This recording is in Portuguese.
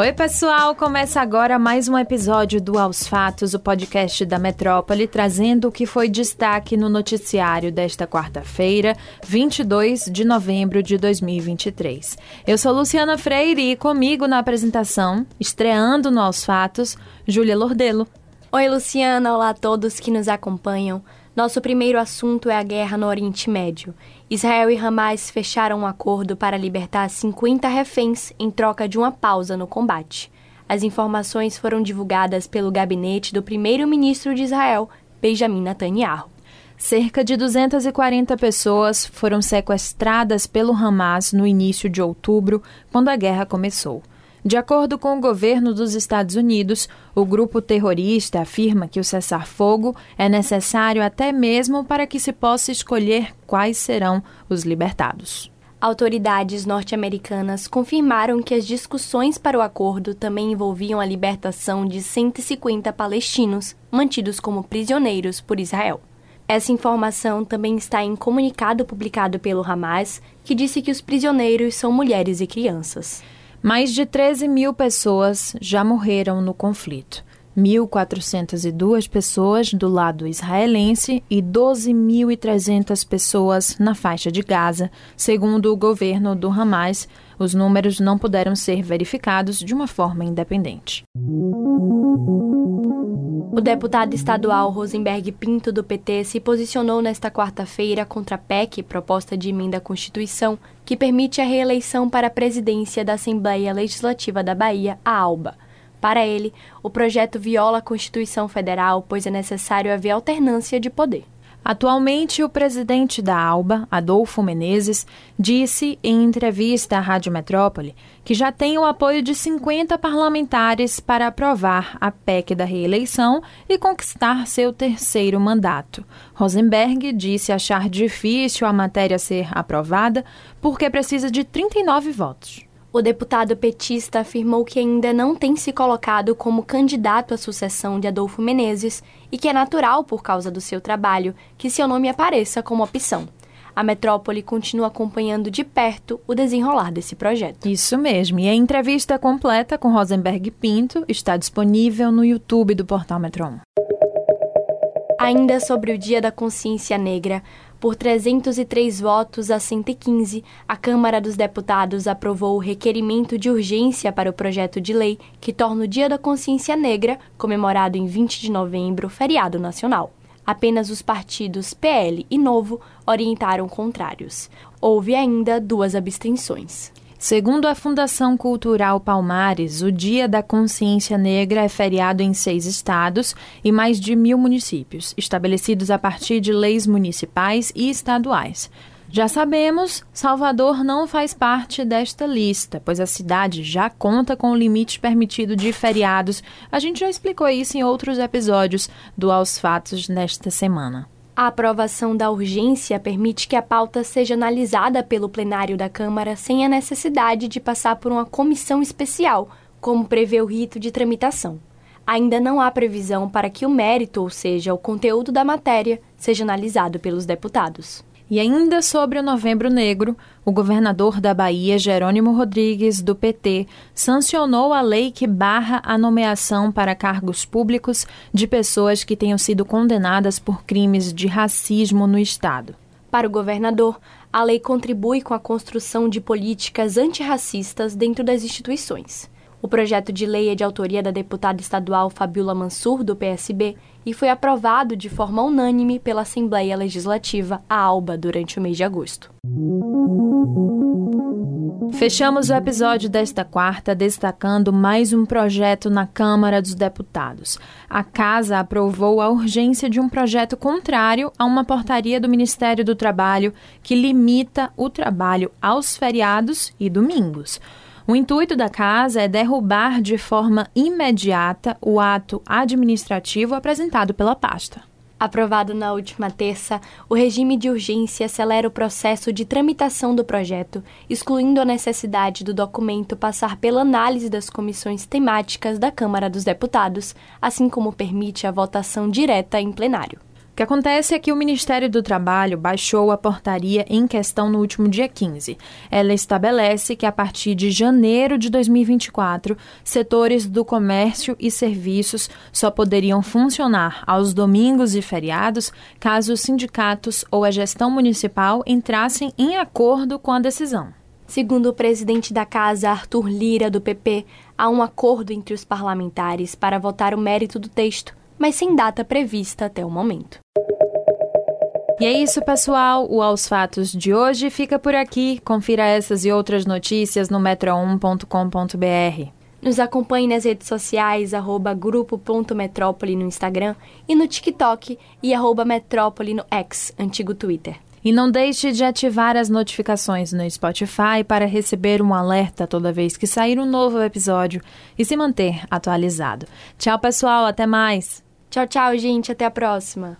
Oi, pessoal! Começa agora mais um episódio do Aos Fatos, o podcast da Metrópole, trazendo o que foi destaque no noticiário desta quarta-feira, 22 de novembro de 2023. Eu sou Luciana Freire e comigo na apresentação, estreando no Aos Fatos, Júlia Lordelo. Oi, Luciana! Olá a todos que nos acompanham. Nosso primeiro assunto é a guerra no Oriente Médio. Israel e Hamas fecharam um acordo para libertar 50 reféns em troca de uma pausa no combate. As informações foram divulgadas pelo gabinete do primeiro-ministro de Israel, Benjamin Netanyahu. Cerca de 240 pessoas foram sequestradas pelo Hamas no início de outubro, quando a guerra começou. De acordo com o governo dos Estados Unidos, o grupo terrorista afirma que o cessar-fogo é necessário até mesmo para que se possa escolher quais serão os libertados. Autoridades norte-americanas confirmaram que as discussões para o acordo também envolviam a libertação de 150 palestinos mantidos como prisioneiros por Israel. Essa informação também está em comunicado publicado pelo Hamas, que disse que os prisioneiros são mulheres e crianças. Mais de 13 mil pessoas já morreram no conflito. 1.402 pessoas do lado israelense e 12.300 pessoas na faixa de Gaza, segundo o governo do Hamas. Os números não puderam ser verificados de uma forma independente. O deputado estadual Rosenberg Pinto, do PT, se posicionou nesta quarta-feira contra a PEC, proposta de emenda à Constituição, que permite a reeleição para a presidência da Assembleia Legislativa da Bahia, a ALBA. Para ele, o projeto viola a Constituição Federal, pois é necessário haver alternância de poder. Atualmente, o presidente da ALBA, Adolfo Menezes, disse em entrevista à Rádio Metrópole que já tem o apoio de 50 parlamentares para aprovar a PEC da reeleição e conquistar seu terceiro mandato. Rosenberg disse achar difícil a matéria ser aprovada porque precisa de 39 votos. O deputado petista afirmou que ainda não tem se colocado como candidato à sucessão de Adolfo Menezes e que é natural, por causa do seu trabalho, que seu nome apareça como opção. A metrópole continua acompanhando de perto o desenrolar desse projeto. Isso mesmo. E a entrevista completa com Rosenberg Pinto está disponível no YouTube do Portal Metron. Ainda sobre o Dia da Consciência Negra, por 303 votos a 115, a Câmara dos Deputados aprovou o requerimento de urgência para o projeto de lei que torna o Dia da Consciência Negra, comemorado em 20 de novembro, feriado nacional. Apenas os partidos PL e Novo orientaram contrários. Houve ainda duas abstenções. Segundo a Fundação Cultural Palmares, o Dia da Consciência Negra é feriado em seis estados e mais de mil municípios, estabelecidos a partir de leis municipais e estaduais. Já sabemos, Salvador não faz parte desta lista, pois a cidade já conta com o limite permitido de feriados. A gente já explicou isso em outros episódios do Aos Fatos nesta semana. A aprovação da urgência permite que a pauta seja analisada pelo plenário da Câmara sem a necessidade de passar por uma comissão especial, como prevê o rito de tramitação. Ainda não há previsão para que o mérito, ou seja, o conteúdo da matéria, seja analisado pelos deputados. E ainda sobre o Novembro Negro, o governador da Bahia, Jerônimo Rodrigues, do PT, sancionou a lei que barra a nomeação para cargos públicos de pessoas que tenham sido condenadas por crimes de racismo no Estado. Para o governador, a lei contribui com a construção de políticas antirracistas dentro das instituições. O projeto de lei é de autoria da deputada estadual Fabiola Mansur, do PSB, e foi aprovado de forma unânime pela Assembleia Legislativa, a ALBA, durante o mês de agosto. Fechamos o episódio desta quarta destacando mais um projeto na Câmara dos Deputados. A Casa aprovou a urgência de um projeto contrário a uma portaria do Ministério do Trabalho que limita o trabalho aos feriados e domingos. O intuito da casa é derrubar de forma imediata o ato administrativo apresentado pela pasta. Aprovado na última terça, o regime de urgência acelera o processo de tramitação do projeto, excluindo a necessidade do documento passar pela análise das comissões temáticas da Câmara dos Deputados, assim como permite a votação direta em plenário. Que acontece é que o Ministério do Trabalho baixou a portaria em questão no último dia 15. Ela estabelece que a partir de janeiro de 2024, setores do comércio e serviços só poderiam funcionar aos domingos e feriados caso os sindicatos ou a gestão municipal entrassem em acordo com a decisão. Segundo o presidente da Casa, Arthur Lira, do PP, há um acordo entre os parlamentares para votar o mérito do texto, mas sem data prevista até o momento. E é isso, pessoal. O Aos Fatos de hoje fica por aqui. Confira essas e outras notícias no metro1.com.br. Nos acompanhe nas redes sociais, arroba grupo.metrópole no Instagram e no TikTok e arroba metrópole no X, antigo Twitter. E não deixe de ativar as notificações no Spotify para receber um alerta toda vez que sair um novo episódio e se manter atualizado. Tchau, pessoal, até mais. Tchau, tchau, gente, até a próxima.